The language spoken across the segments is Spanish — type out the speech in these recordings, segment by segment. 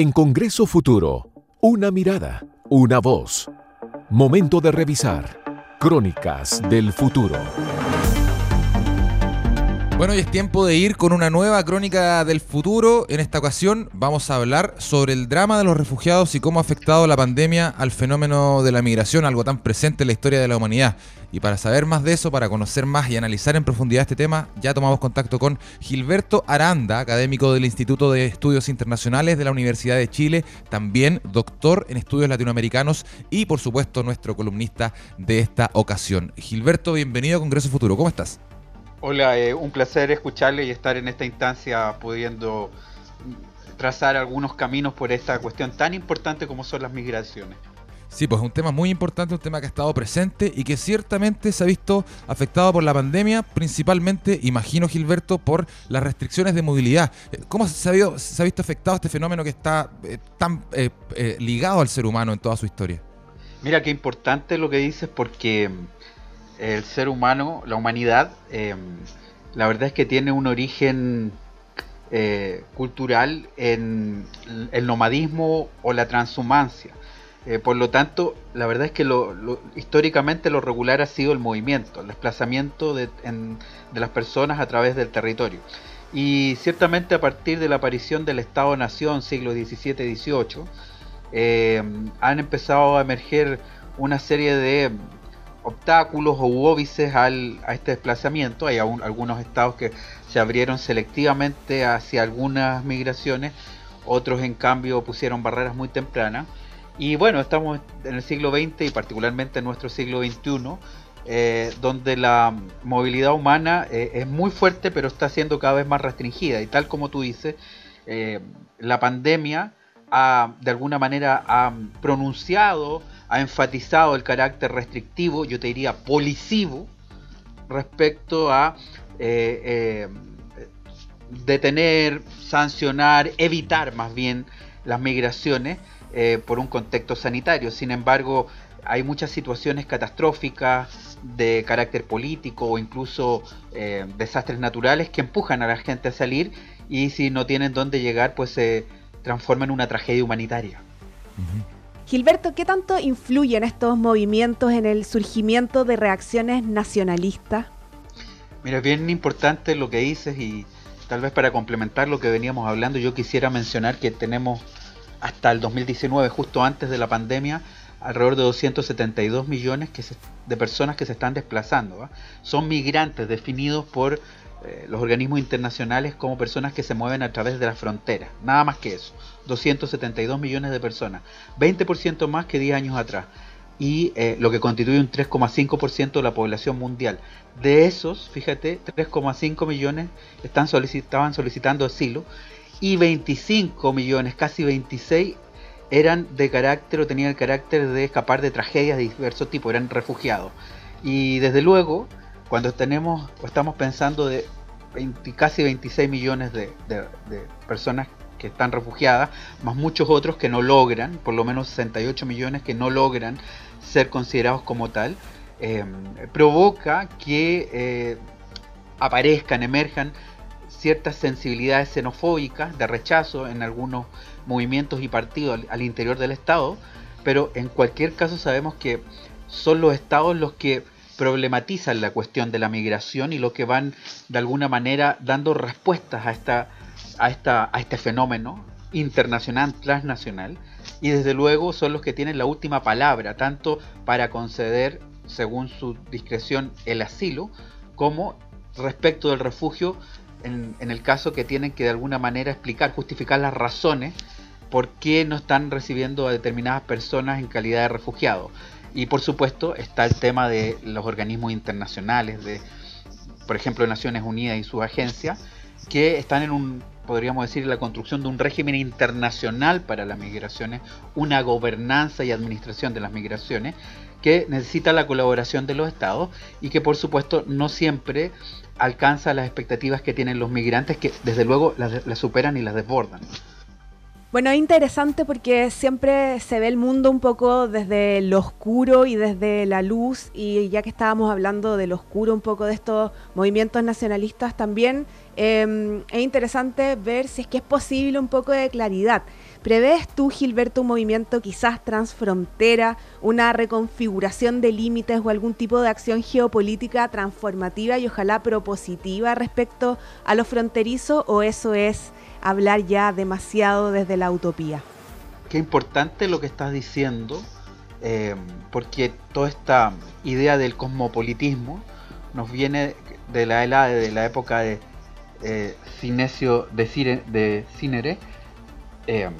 En Congreso Futuro, una mirada, una voz. Momento de revisar. Crónicas del Futuro. Bueno, y es tiempo de ir con una nueva crónica del futuro. En esta ocasión vamos a hablar sobre el drama de los refugiados y cómo ha afectado la pandemia al fenómeno de la migración, algo tan presente en la historia de la humanidad. Y para saber más de eso, para conocer más y analizar en profundidad este tema, ya tomamos contacto con Gilberto Aranda, académico del Instituto de Estudios Internacionales de la Universidad de Chile, también doctor en estudios latinoamericanos y por supuesto nuestro columnista de esta ocasión. Gilberto, bienvenido a Congreso Futuro, ¿cómo estás? Hola, eh, un placer escucharle y estar en esta instancia pudiendo trazar algunos caminos por esta cuestión tan importante como son las migraciones. Sí, pues es un tema muy importante, un tema que ha estado presente y que ciertamente se ha visto afectado por la pandemia, principalmente, imagino Gilberto, por las restricciones de movilidad. Eh, ¿Cómo se ha, se ha visto afectado este fenómeno que está eh, tan ligado al ser humano en toda su historia? Mira, qué importante lo que dices porque el ser humano, la humanidad, eh, la verdad es que tiene un origen eh, cultural en el nomadismo o la transhumancia. Eh, por lo tanto, la verdad es que históricamente lo regular ha sido el movimiento, el desplazamiento de, las personas a través del territorio. Y ciertamente a partir de la aparición del Estado-Nación, siglo XVII-XVIII, han empezado a emerger una serie de obstáculos o óbices al, a este desplazamiento. Hay algunos estados que se abrieron selectivamente hacia algunas migraciones, otros en cambio pusieron barreras muy tempranas. Y bueno, estamos en el siglo XX y particularmente en nuestro siglo XXI, eh, donde la movilidad humana eh, es muy fuerte pero está siendo cada vez más restringida. Y tal como tú dices, eh, la pandemia de alguna manera ha pronunciado ha enfatizado el carácter restrictivo, yo te diría policivo, respecto a eh, eh, detener, sancionar, evitar más bien las migraciones eh, por un contexto sanitario. Sin embargo, hay muchas situaciones catastróficas de carácter político o incluso desastres naturales que empujan a la gente a salir y si no tienen dónde llegar, pues se transforma en una tragedia humanitaria. Gilberto, ¿qué tanto influyen estos movimientos en el surgimiento de reacciones nacionalistas? Mira, es bien importante lo que dices y tal vez para complementar lo que veníamos hablando, yo quisiera mencionar que tenemos hasta el 2019, justo antes de la pandemia, alrededor de 272 millones de personas que se están desplazando. Son migrantes definidos por eh, los organismos internacionales como personas que se mueven a través de las fronteras. Nada más que eso. 272 millones de personas. 20% más que 10 años atrás. Y eh, lo que constituye un 3,5% de la población mundial. De esos, fíjate, 3,5 millones están estaban solicitando asilo. Y 25 millones, casi 26, eran de carácter o tenían el carácter de escapar de tragedias de diversos tipos, eran refugiados. Y desde luego, cuando tenemos o estamos pensando de casi 26 millones de, personas que están refugiadas, más muchos otros que no logran, por lo menos 68 millones que no logran ser considerados como tal, eh, provoca que eh, aparezcan, emerjan ciertas sensibilidades xenofóbicas de rechazo en algunos movimientos y partidos al interior del Estado, pero en cualquier caso sabemos que son los estados los que problematizan la cuestión de la migración y lo que van de alguna manera dando respuestas a, esta, a, esta, a este fenómeno internacional, transnacional, y desde luego son los que tienen la última palabra, tanto para conceder, según su discreción, el asilo, como respecto del refugio, en, en el caso que tienen que de alguna manera explicar, justificar las razones por qué no están recibiendo a determinadas personas en calidad de refugiados. Y por supuesto está el tema de los organismos internacionales, de, por ejemplo, Naciones Unidas y su agencia, que están en un, podríamos decir, la construcción de un régimen internacional para las migraciones, una gobernanza y administración de las migraciones, que necesita la colaboración de los estados y que por supuesto no siempre alcanza las expectativas que tienen los migrantes, que desde luego las superan y las desbordan. Bueno, es interesante porque siempre se ve el mundo un poco desde lo oscuro y desde la luz y ya que estábamos hablando de lo oscuro un poco de estos movimientos nacionalistas también em, es interesante ver si es que es posible un poco de claridad. ¿Prevés tú, Gilberto, un movimiento quizás transfrontera, una reconfiguración de límites o algún tipo de acción geopolítica transformativa y ojalá propositiva respecto a lo fronterizo o eso es hablar ya demasiado desde la utopía? Qué importante lo que estás diciendo, eh, porque toda esta idea del cosmopolitismo nos viene de la, de la época de eh, Cinesio de, de Cinere, eh,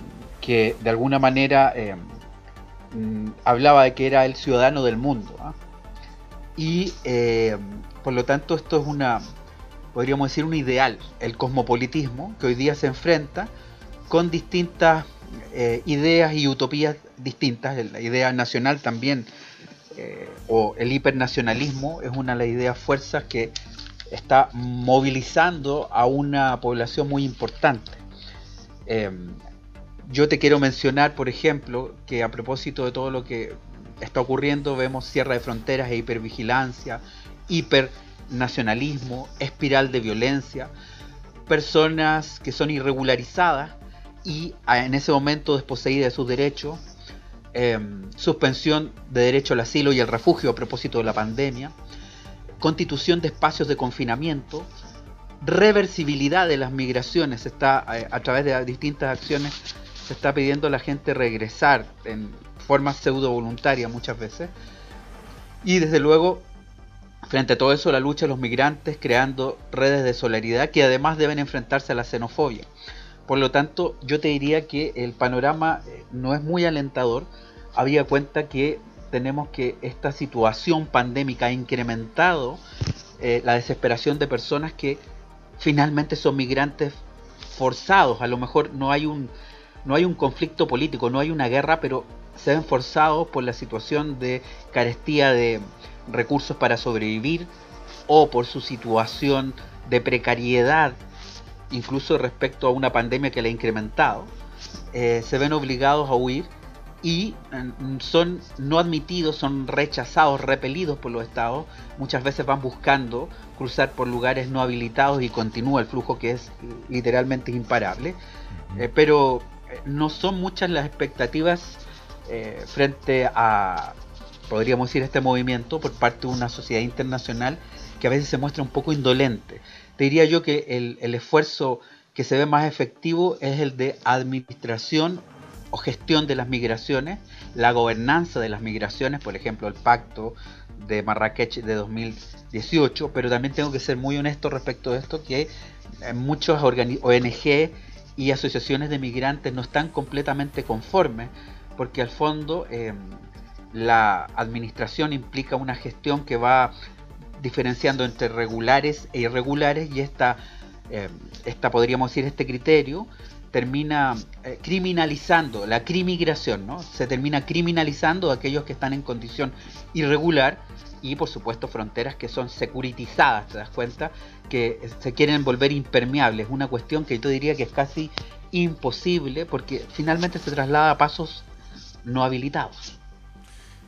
que de alguna manera eh, mm, hablaba de que era el ciudadano del mundo. ¿ah? Y eh, por lo tanto esto es una, podríamos decir, un ideal, el cosmopolitismo, que hoy día se enfrenta con distintas ideas y utopías distintas. La idea nacional también, o el hipernacionalismo, es una de las ideas fuerzas que está movilizando a una población muy importante. Em, yo te quiero mencionar, por ejemplo, que a propósito de todo lo que está ocurriendo, vemos cierre de fronteras e hipervigilancia, hipernacionalismo, espiral de violencia, personas que son irregularizadas y en ese momento desposeídas de sus derechos, em, suspensión de derecho al asilo y al refugio a propósito de la pandemia, constitución de espacios de confinamiento, reversibilidad de las migraciones, está eh, a través de distintas acciones se está pidiendo a la gente regresar en forma pseudo voluntaria muchas veces. Y desde luego, frente a todo eso, la lucha de los migrantes creando redes de solidaridad que además deben enfrentarse a la xenofobia. Por lo tanto, yo te diría que el panorama eh, no es muy alentador. Había cuenta que tenemos que esta situación pandémica ha incrementado eh, la desesperación de personas que finalmente son migrantes forzados. A lo mejor no hay un no hay un conflicto político, no hay una guerra, pero se ven forzados por la situación de carestía de recursos para sobrevivir o por su situación de precariedad, incluso respecto a una pandemia que le ha incrementado, eh, se ven obligados a huir y mm, son no admitidos, son rechazados, repelidos por los estados. Muchas veces van buscando cruzar por lugares no habilitados y continúa el flujo que es literalmente imparable. Eh, pero no son muchas las expectativas eh, frente a, podríamos decir, este movimiento por parte de una sociedad internacional que a veces se muestra un poco indolente. Te diría yo que el, el esfuerzo que se ve más efectivo es el de administración o gestión de las migraciones, la gobernanza de las migraciones, por ejemplo, el pacto de Marrakech de 2018, pero también tengo que ser muy honesto respecto de esto, que muchos ONG y asociaciones de migrantes no están completamente conformes, porque al fondo eh, la administración implica una gestión que va diferenciando entre regulares e irregulares y esta, eh, esta podríamos decir, este criterio termina eh, criminalizando la crimigración, ¿no? Se termina criminalizando a aquellos que están en condición irregular y por supuesto fronteras que son securitizadas, ¿te das cuenta? Que se quieren volver impermeables, una cuestión que yo diría que es casi imposible porque finalmente se traslada a pasos no habilitados.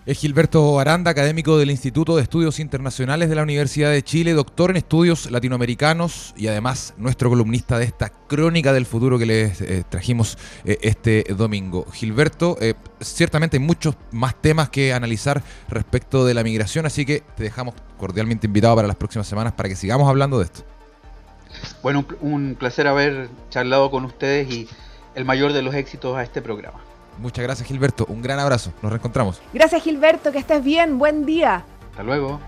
Es Gilberto Aranda, académico del Instituto de Estudios Internacionales de la Universidad de Chile, doctor en estudios latinoamericanos y además nuestro columnista de esta crónica del futuro que les eh, trajimos eh, este domingo. Gilberto, eh, ciertamente hay muchos más temas que analizar respecto de la migración, así que te dejamos cordialmente invitado para las próximas semanas para que sigamos hablando de esto. Bueno, un placer haber charlado con ustedes y el mayor de los éxitos a este programa. Muchas gracias Gilberto, un gran abrazo, nos reencontramos. Gracias Gilberto, que estés bien, buen día. Hasta luego.